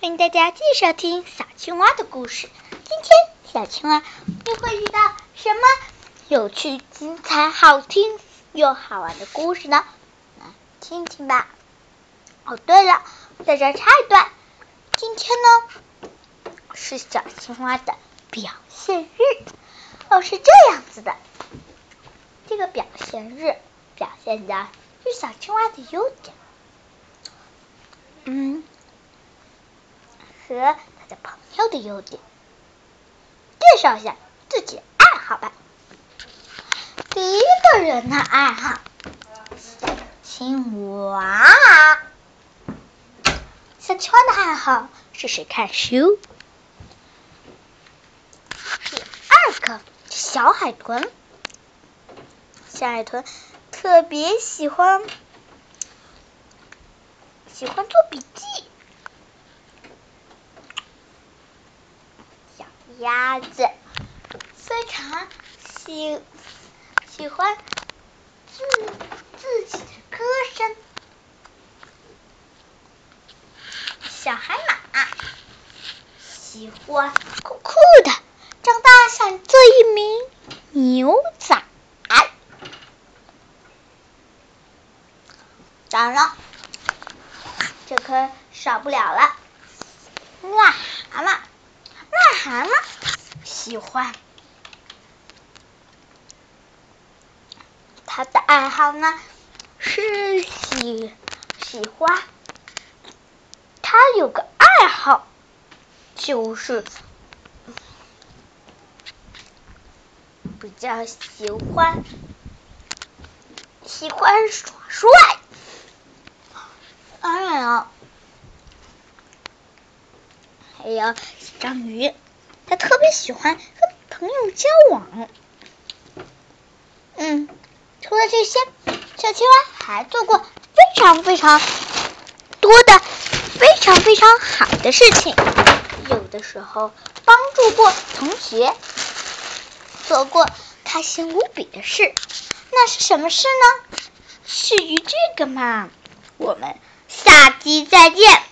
欢迎大家继续收听小青蛙的故事。今天小青蛙又会遇到什么有趣、精彩、好听又好玩的故事呢？来听听吧。哦，对了，在这插一段，今天呢是小青蛙的表现日。哦，是这样子的，这个表现日表现的是小青蛙的优点。嗯。和他的朋友的优点，介绍一下自己的爱好吧。第一个人的爱好，小青蛙。小青蛙的爱好是谁看书。第二个，小海豚。小海豚特别喜欢喜欢做笔记。鸭子非常喜喜欢自自己的歌声。小海马喜欢酷酷的，长大想做一名牛仔。当然了，这可少不了了，癞蛤蟆。癞蛤蟆喜欢，他的爱好呢是喜喜欢，他有个爱好就是比较喜欢喜欢耍帅，当然了。还有小章鱼，他特别喜欢和朋友交往。嗯，除了这些，小青蛙还做过非常非常多的非常非常好的事情。有的时候帮助过同学，做过开心无比的事。那是什么事呢？至于这个嘛，我们下集再见。